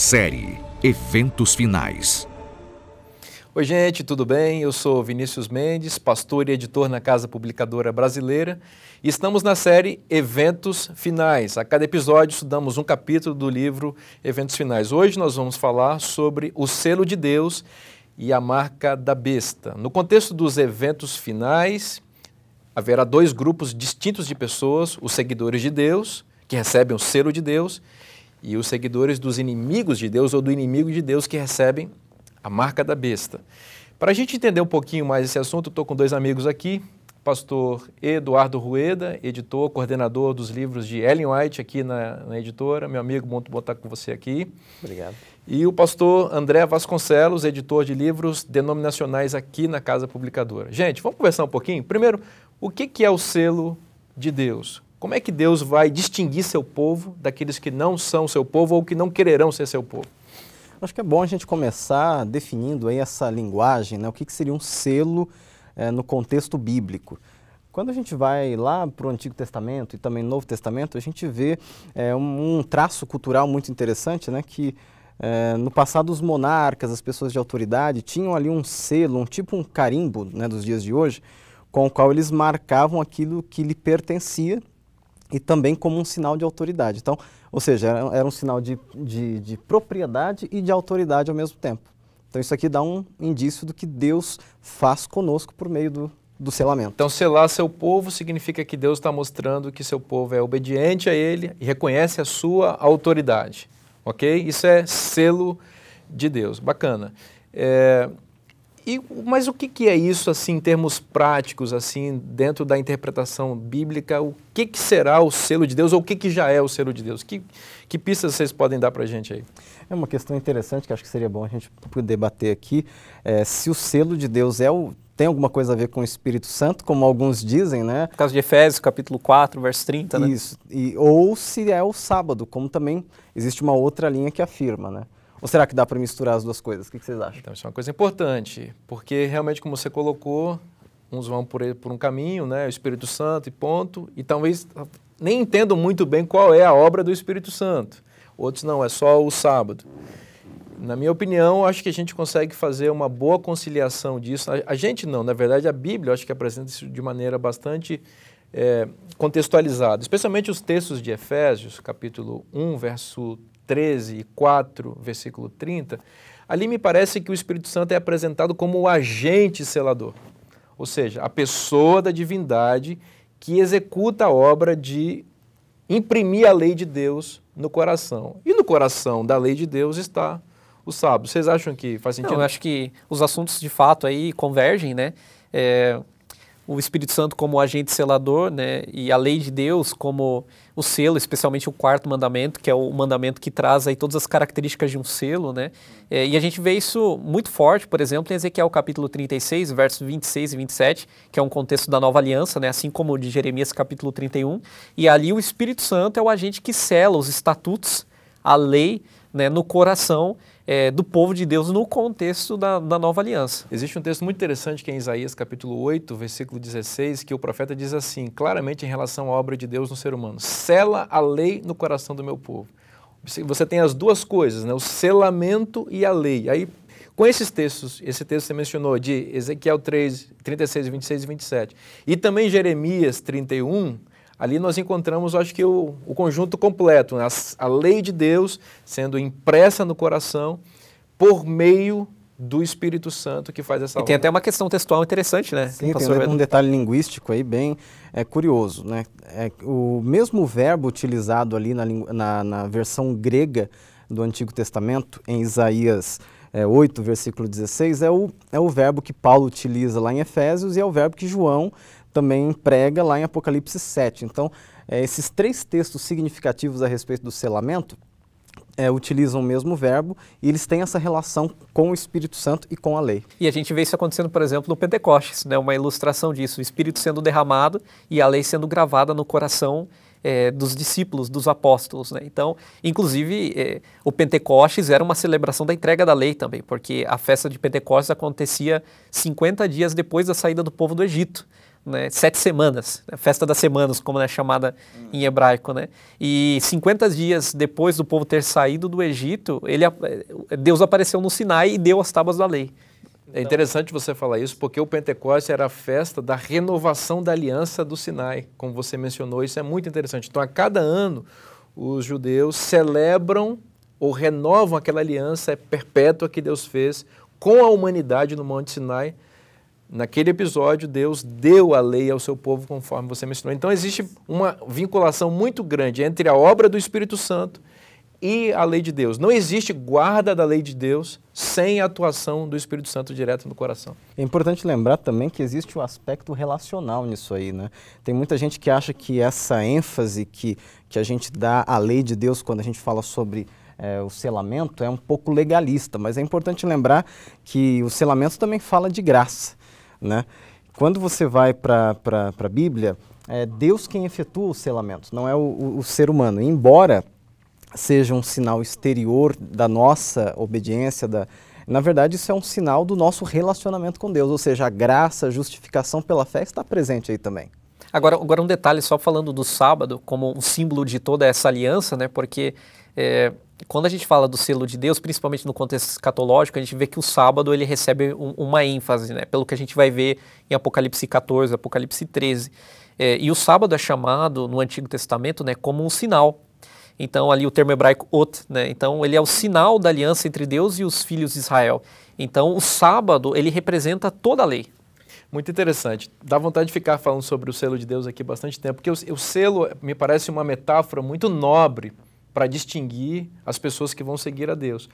Série Eventos Finais. Oi, gente, tudo bem? Eu sou Vinícius Mendes, pastor e editor na Casa Publicadora Brasileira, e estamos na série Eventos Finais. A cada episódio estudamos um capítulo do livro Eventos Finais. Hoje nós vamos falar sobre o selo de Deus e a marca da besta. No contexto dos eventos finais, haverá dois grupos distintos de pessoas: os seguidores de Deus, que recebem o selo de Deus, e os seguidores dos inimigos de Deus ou do inimigo de Deus, que recebem a marca da besta. Para a gente entender um pouquinho mais esse assunto, estou com dois amigos aqui, pastor Eduardo Rueda, editor, coordenador dos livros de Ellen White aqui na, na editora. Meu amigo, muito bom estar com você aqui. Obrigado. E o pastor André Vasconcelos, editor de livros denominacionais aqui na Casa Publicadora. Gente, vamos conversar um pouquinho? Primeiro, o que, que é o selo de Deus? Como é que Deus vai distinguir seu povo daqueles que não são seu povo ou que não quererão ser seu povo? Acho que é bom a gente começar definindo aí essa linguagem, né? o que, que seria um selo é, no contexto bíblico. Quando a gente vai lá para o Antigo Testamento e também no Novo Testamento, a gente vê é, um, um, traço cultural muito interessante, né? que é, no passado os monarcas, as pessoas de autoridade, tinham ali um selo, um tipo um carimbo né, dos dias de hoje, com o qual eles marcavam aquilo que lhe pertencia e também como um sinal de autoridade. Então, ou seja, era, era um sinal de, de, de, propriedade e de autoridade ao mesmo tempo. Então, isso aqui dá um indício do que Deus faz conosco por meio do, do selamento. Então, selar seu povo significa que Deus está mostrando que seu povo é obediente a Ele e reconhece a sua autoridade. Ok? Isso é selo de Deus. Bacana. É, e, mas o que, que, é isso assim em termos práticos, assim dentro da interpretação bíblica? O que, que será o selo de Deus ou o que, que já é o selo de Deus? Que, que pistas vocês podem dar para a gente aí? É uma questão interessante que acho que seria bom a gente debater aqui. É, se o selo de Deus é o, tem alguma coisa a ver com o Espírito Santo, como alguns dizem, né? No caso de Efésios, capítulo 4, verso 30, né? Isso. E, ou se é o sábado, como também existe uma outra linha que afirma, né? Ou será que dá para misturar as duas coisas? O que, vocês acham? Então, isso é uma coisa importante, porque realmente, como você colocou, uns vão por, por um caminho, né, o Espírito Santo e ponto, e talvez nem entendam muito bem qual é a obra do Espírito Santo. Outros não, é só o sábado. Na minha opinião, acho que a gente consegue fazer uma boa conciliação disso. A, a gente não, na verdade, a Bíblia acho que apresenta isso de maneira bastante é, contextualizada, especialmente os textos de Efésios, capítulo 1, verso 13 4, versículo 30, ali me parece que o Espírito Santo é apresentado como o agente selador, ou seja, a pessoa da divindade que executa a obra de imprimir a lei de Deus no coração. E no coração da lei de Deus está o sábado. Vocês acham que faz sentido? Não, eu acho que os assuntos de fato aí convergem, né? É, o Espírito Santo como agente selador, né, e a lei de Deus como o selo, especialmente o quarto mandamento, que é o mandamento que traz aí todas as características de um selo, né, é, e a gente vê isso muito forte, por exemplo, em Ezequiel capítulo 36, versos 26 e 27, que é um contexto da nova aliança, né, assim como de Jeremias capítulo 31, e ali o Espírito Santo é o agente que sela os estatutos, a lei, né, no coração é, do povo de Deus no contexto da, da, nova aliança. Existe um texto muito interessante que é em Isaías capítulo 8, versículo 16, que o profeta diz assim, claramente em relação à obra de Deus no ser humano, sela a lei no coração do meu povo. Você tem as duas coisas, né? o selamento e a lei. Aí, com esses textos, esse texto que você mencionou, de Ezequiel 3, 36, 26 e 27, e também Jeremias 31, ali nós encontramos, acho que, o, o conjunto completo, né? a, a lei de Deus sendo impressa no coração por meio do Espírito Santo que faz essa E tem até uma questão textual interessante, né? Sim, tem um detalhe linguístico aí bem é, curioso, né? É, o mesmo verbo utilizado ali na, na, na versão grega do Antigo Testamento, em Isaías é, 8, versículo 16, é o, é o verbo que Paulo utiliza lá em Efésios e é o verbo que João também prega lá em Apocalipse 7. Então, é, esses três textos significativos a respeito do selamento é, utilizam o mesmo verbo e eles têm essa relação com o Espírito Santo e com a lei. E a gente vê isso acontecendo, por exemplo, no Pentecostes, né? uma ilustração disso, o Espírito sendo derramado e a lei sendo gravada no coração é, dos discípulos, dos apóstolos. Né? Então, inclusive, é, o Pentecostes era uma celebração da entrega da lei também, porque a festa de Pentecostes acontecia 50 dias depois da saída do povo do Egito. Né, sete semanas, a festa das semanas, como é chamada em hebraico, né? E 50 dias depois do povo ter saído do Egito, ele, Deus apareceu no Sinai e deu as tábuas da lei. É interessante você falar isso, porque o Pentecostes era a festa da renovação da aliança do Sinai, como você mencionou, isso é muito interessante. Então, a cada ano, os judeus celebram ou renovam aquela aliança perpétua que Deus fez com a humanidade no Monte Sinai. Naquele episódio, Deus deu a lei ao seu povo, conforme você mencionou. Então, existe uma vinculação muito grande entre a obra do Espírito Santo e a lei de Deus. Não existe guarda da lei de Deus sem a atuação do Espírito Santo direto no coração. É importante lembrar também que existe o aspecto relacional nisso aí, né? Tem muita gente que acha que essa ênfase que, que a gente dá à lei de Deus quando a gente fala sobre é, o selamento é um pouco legalista, mas é importante lembrar que o selamento também fala de graça, né? Quando você vai para a Bíblia, é Deus quem efetua o selamento, não é o, o, o ser humano. embora seja um sinal exterior da nossa obediência, da, na verdade isso é um sinal do nosso relacionamento com Deus, ou seja, a graça, a justificação pela fé está presente aí também. Agora, agora um detalhe só falando do sábado como um símbolo de toda essa aliança, né? Porque é, quando a gente fala do selo de Deus, principalmente no contexto escatológico, a gente vê que o sábado ele recebe um, uma ênfase, né? Pelo que a gente vai ver em Apocalipse 14, Apocalipse 13. É, e o sábado é chamado no Antigo Testamento, né, como um sinal então, ali o termo hebraico ot, né? Então, ele é o sinal da aliança entre Deus e os filhos de Israel. Então, o sábado, ele representa toda a lei. Muito interessante. Dá vontade de ficar falando sobre o selo de Deus aqui bastante tempo, porque o, o selo me parece uma metáfora muito nobre para distinguir as pessoas que vão seguir a Deus.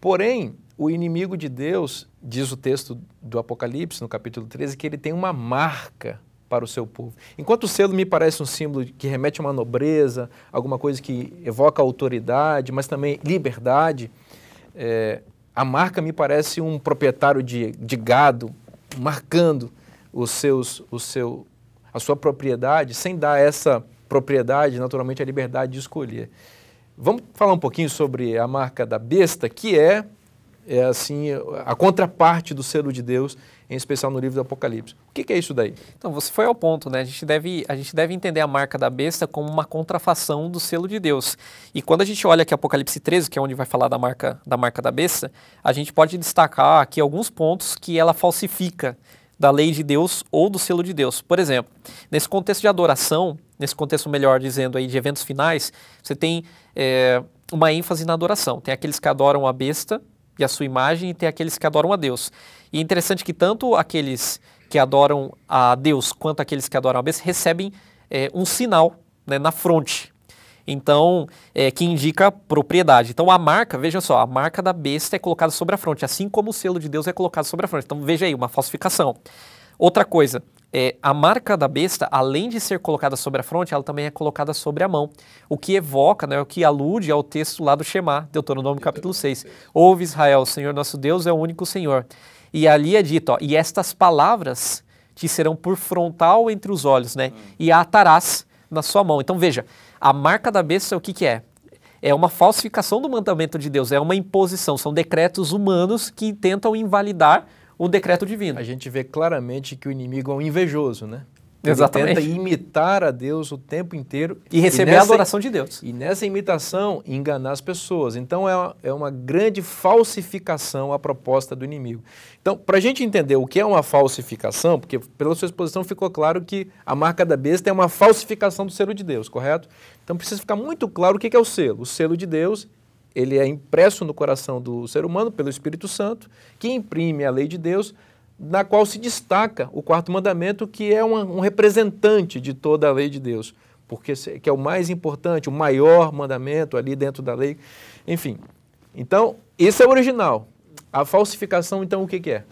Porém, o inimigo de Deus, diz o texto do Apocalipse, no capítulo 13, que ele tem uma marca para o seu povo. Enquanto o selo me parece um símbolo que remete a uma nobreza, alguma coisa que evoca autoridade, mas também liberdade, é, a marca me parece um proprietário de, de gado marcando os seus, o seu, a sua propriedade, sem dar essa propriedade, naturalmente, a liberdade de escolher. Vamos falar um pouquinho sobre a marca da besta, que é, é assim a contraparte do selo de Deus em especial no livro do Apocalipse. O que, que, é isso daí? Então, você foi ao ponto, né? A gente, deve, a gente deve entender a marca da besta como uma contrafação do selo de Deus. E quando a gente olha aqui Apocalipse 13, que é onde vai falar da marca da, marca da besta, a gente pode destacar aqui alguns pontos que ela falsifica da lei de Deus ou do selo de Deus. Por exemplo, nesse contexto de adoração, nesse contexto melhor dizendo aí de eventos finais, você tem é, uma ênfase na adoração. Tem aqueles que adoram a besta e a sua imagem e tem aqueles que adoram a Deus. E é interessante que tanto aqueles que adoram a Deus quanto aqueles que adoram a besta recebem é, um sinal né, na fronte. Então, é, que indica propriedade. Então, a marca, veja só, a marca da besta é colocada sobre a fronte, assim como o selo de Deus é colocado sobre a fronte. Então, veja aí, uma falsificação. Outra coisa, é, a marca da besta, além de ser colocada sobre a fronte, ela também é colocada sobre a mão. O que evoca, né, o que alude ao texto lá do Shema, Deuteronômio capítulo 6. Ouve Israel, o Senhor nosso Deus é o único Senhor. E ali é dito, ó, e estas palavras te serão por frontal entre os olhos, né? E a atarás na sua mão. Então veja, a marca da besta o que, que é? É uma falsificação do mandamento de Deus, é uma imposição, são decretos humanos que tentam invalidar o decreto divino. A gente vê claramente que o inimigo é um invejoso, né? Exatamente. Ele tenta imitar a Deus o tempo inteiro. E receber e nessa, a adoração de Deus. E nessa imitação, enganar as pessoas. Então, é uma, é uma grande falsificação a proposta do inimigo. Então, para a gente entender o que é uma falsificação, porque pela sua exposição ficou claro que a marca da besta é uma falsificação do selo de Deus, correto? Então, precisa ficar muito claro o que é o selo. O selo de Deus ele é impresso no coração do ser humano pelo Espírito Santo, que imprime a lei de Deus, na qual se destaca o quarto mandamento, que é um, representante de toda a lei de Deus, porque que é o mais importante, o maior mandamento ali dentro da lei. Enfim, então, esse é o original. A falsificação, então, o que, que é?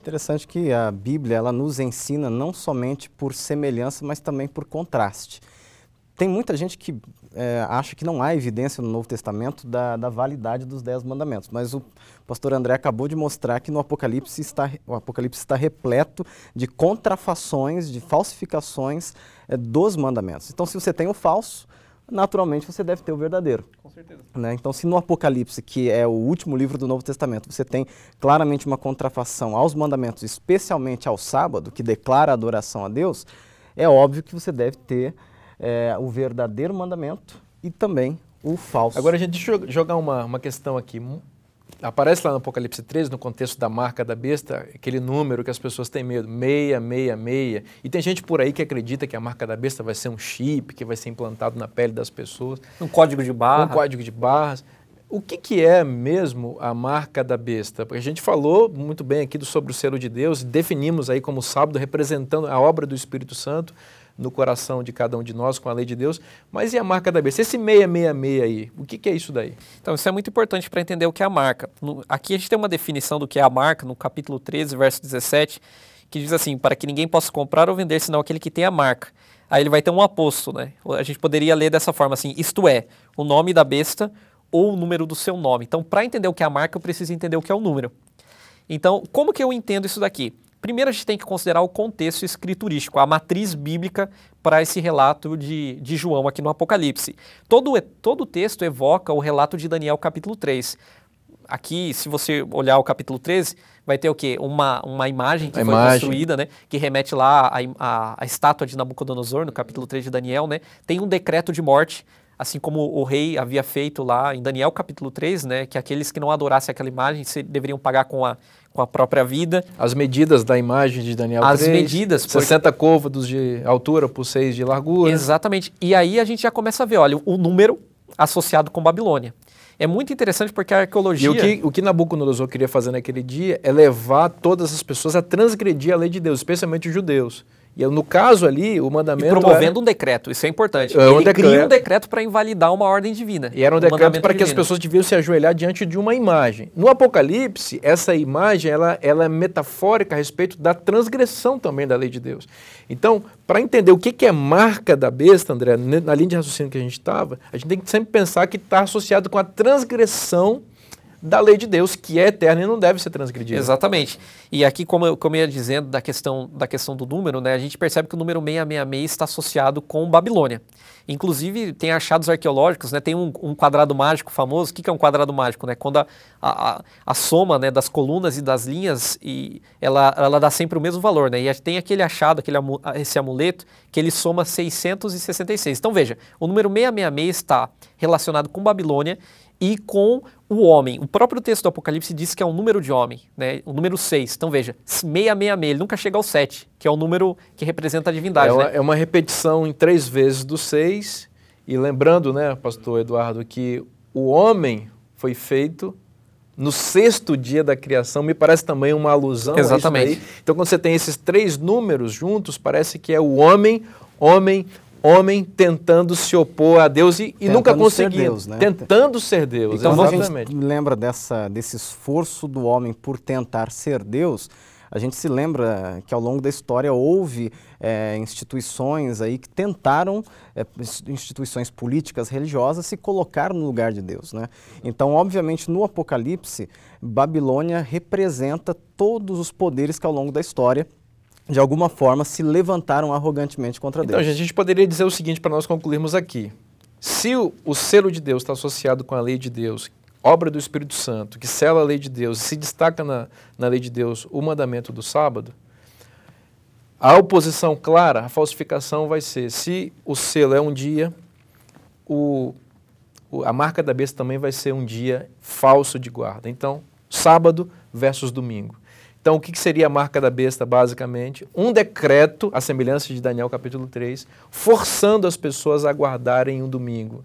Interessante que a Bíblia ela nos ensina não somente por semelhança, mas também por contraste. Tem muita gente que é, acha que não há evidência no Novo Testamento da, da, validade dos Dez Mandamentos, mas o pastor André acabou de mostrar que no Apocalipse está, o Apocalipse está repleto de contrafações, de falsificações é, dos mandamentos. Então, se você tem o falso, naturalmente você deve ter o verdadeiro. Com certeza. Né? Então, se no Apocalipse, que é o último livro do Novo Testamento, você tem claramente uma contrafação aos mandamentos, especialmente ao sábado, que declara a adoração a Deus, é óbvio que você deve ter é, o verdadeiro mandamento e também o falso. Agora, a gente deixa eu jogar uma, uma questão aqui. Aparece lá no Apocalipse 13, no contexto da marca da besta, aquele número que as pessoas têm medo, 666. E tem gente por aí que acredita que a marca da besta vai ser um chip, que vai ser implantado na pele das pessoas. Um código de barra. Um código de barras. O que, que é mesmo a marca da besta? Porque a gente falou muito bem aqui sobre o selo de Deus, definimos aí como sábado representando a obra do Espírito Santo, no coração de cada um de nós com a lei de Deus. Mas e a marca da besta? Esse 666 aí, o que, que é isso daí? Então, isso é muito importante para entender o que é a marca. No, aqui a gente tem uma definição do que é a marca, no capítulo 13, verso 17, que diz assim: para que ninguém possa comprar ou vender senão aquele que tem a marca. Aí ele vai ter um aposto, né? A gente poderia ler dessa forma assim: isto é, o nome da besta ou o número do seu nome. Então, para entender o que é a marca, eu preciso entender o que é o número. Então, como que eu entendo isso daqui? Primeiro, a gente tem que considerar o contexto escriturístico, a matriz bíblica para esse relato de, de João aqui no Apocalipse. Todo, todo o texto evoca o relato de Daniel, capítulo 3. Aqui, se você olhar o capítulo 13, vai ter o quê? Uma, uma imagem que a foi imagem. construída, né? Que remete lá à, à, à estátua de Nabucodonosor, no capítulo 3 de Daniel, né? Tem um decreto de morte assim como o rei havia feito lá em Daniel capítulo 3, né, que aqueles que não adorassem aquela imagem deveriam pagar com a, com a própria vida. As medidas da imagem de Daniel As 3. As medidas. 60 porque... côvados de altura por 6 de largura. Exatamente. E aí a gente já começa a ver, olha, o número associado com Babilônia. É muito interessante porque a arqueologia... E o que, o que Nabucodonosor queria fazer naquele dia é levar todas as pessoas a transgredir a lei de Deus, especialmente os judeus. E no caso ali, o mandamento. E promovendo era... um decreto, isso é importante. É um Ele decreto. cria um decreto para invalidar uma ordem divina. E era um, um decreto para que as pessoas deviam se ajoelhar diante de uma imagem. No Apocalipse, essa imagem ela, ela é metafórica a respeito da transgressão também da lei de Deus. Então, para entender o que, que é marca da besta, André, na linha de raciocínio que a gente estava, a gente tem que sempre pensar que está associado com a transgressão da lei de Deus, que é eterna e não deve ser transgredida. Exatamente. E aqui, como eu, como eu ia dizendo da questão, da questão do número, né, a gente percebe que o número 666 está associado com Babilônia. Inclusive, tem achados arqueológicos, né, tem um, um quadrado mágico famoso. O que, que é um quadrado mágico? Né? Quando a, a, a, soma né, das colunas e das linhas, e ela, ela dá sempre o mesmo valor. Né? E tem aquele achado, aquele, esse amuleto, que ele soma 666. Então, veja, o número 666 está relacionado com Babilônia e com o homem. O próprio texto do Apocalipse diz que é um número de homem, né? o número 6. Então veja, 666, ele nunca chega ao 7, que é o número que representa a divindade. É uma, né? é uma repetição em três vezes do 6, e lembrando, né, pastor Eduardo, que o homem foi feito no sexto dia da criação, me parece também uma alusão Exatamente. Então quando você tem esses três números juntos, parece que é o homem, homem, homem tentando se opor a Deus e, e nunca conseguindo. Deus, né? Tentando ser Deus. Então, exatamente. a gente lembra dessa, desse esforço do homem por tentar ser Deus, a gente se lembra que ao longo da história houve é, instituições aí que tentaram, é, instituições políticas, religiosas, se colocar no lugar de Deus. Né? Então, obviamente, no Apocalipse, Babilônia representa todos os poderes que ao longo da história de alguma forma, se levantaram arrogantemente contra então, Deus. Então, a gente poderia dizer o seguinte para nós concluirmos aqui. Se o, o, selo de Deus está associado com a lei de Deus, obra do Espírito Santo, que sela a lei de Deus, e se destaca na, na lei de Deus o mandamento do sábado, a oposição clara, a falsificação vai ser, se o selo é um dia, o, o, a marca da besta também vai ser um dia falso de guarda. Então, sábado versus domingo. Então, o que seria a marca da besta, basicamente? Um decreto, a semelhança de Daniel capítulo 3, forçando as pessoas a guardarem um domingo.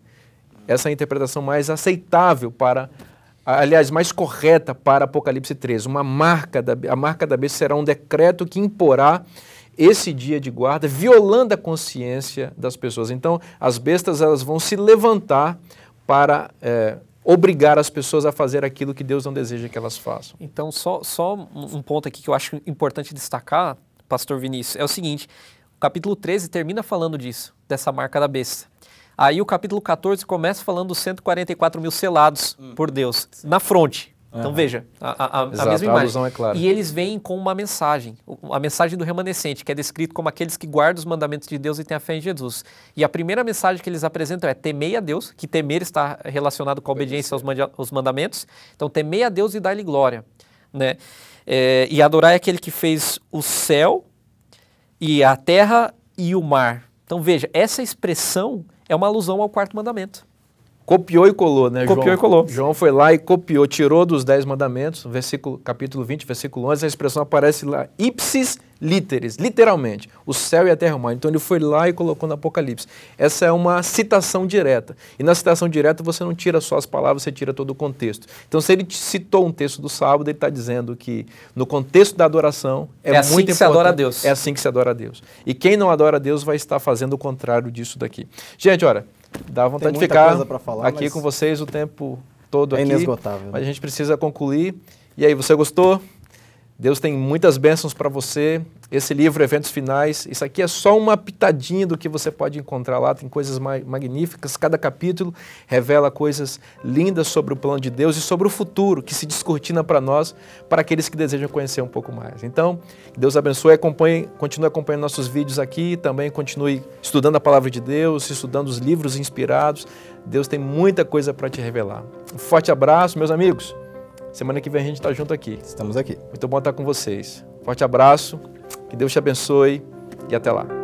Essa é a interpretação mais aceitável para, aliás, mais correta para Apocalipse 3. Uma marca da, a marca da besta será um decreto que imporá esse dia de guarda, violando a consciência das pessoas. Então, as bestas elas vão se levantar para é, obrigar as pessoas a fazer aquilo que Deus não deseja que elas façam. Então, só, só um ponto aqui que eu acho importante destacar, pastor Vinícius, é o seguinte, o capítulo 13 termina falando disso, dessa marca da besta. Aí o capítulo 14 começa falando dos 144 mil selados hum. por Deus, na fronte. Então veja, a, a- a Exato, mesma a imagem. alusão é clara. E eles vêm com uma mensagem, a mensagem do remanescente, que é descrito como aqueles que guardam os mandamentos de Deus e têm a fé em Jesus. E a primeira mensagem que eles apresentam é temei a Deus, que temer está relacionado com a obediência aos, aos mandamentos. Então temei a Deus e dá-lhe glória. Né? É, e adorar é aquele que fez o céu e a terra e o mar. Então veja, essa expressão é uma alusão ao quarto mandamento. Copiou e colou, né, João? Copiou e colou. João foi lá e copiou, tirou dos Dez Mandamentos, versículo, capítulo 20, versículo 11, a expressão aparece lá, ipsis literis, literalmente, o céu e a terra mar. Então ele foi lá e colocou no Apocalipse. Essa é uma citação direta. E na citação direta você não tira só as palavras, você tira todo o contexto. Então se ele citou um texto do sábado, ele está dizendo que no contexto da adoração é, É assim muito que se importante. adora a Deus. É assim que se adora a Deus. E quem não adora a Deus vai estar fazendo o contrário disso daqui. Gente, olha, dá vontade de ficar falar, aqui mas com vocês o tempo todo É aqui. inesgotável, Mas né? a gente precisa concluir. E aí, você gostou? Deus tem muitas bênçãos para você. Esse livro, Eventos Finais, isso aqui é só uma pitadinha do que você pode encontrar lá. Tem coisas ma- magníficas. Cada capítulo revela coisas lindas sobre o plano de Deus e sobre o futuro que se descortina para nós, para aqueles que desejam conhecer um pouco mais. Então, Deus abençoe, acompanhe, continue acompanhando nossos vídeos aqui, também continue estudando a palavra de Deus, estudando os livros inspirados. Deus tem muita coisa para te revelar. Um forte abraço, meus amigos. Semana que vem a gente está junto aqui. Estamos aqui. Muito bom estar com vocês. Forte abraço, que Deus te abençoe e até lá.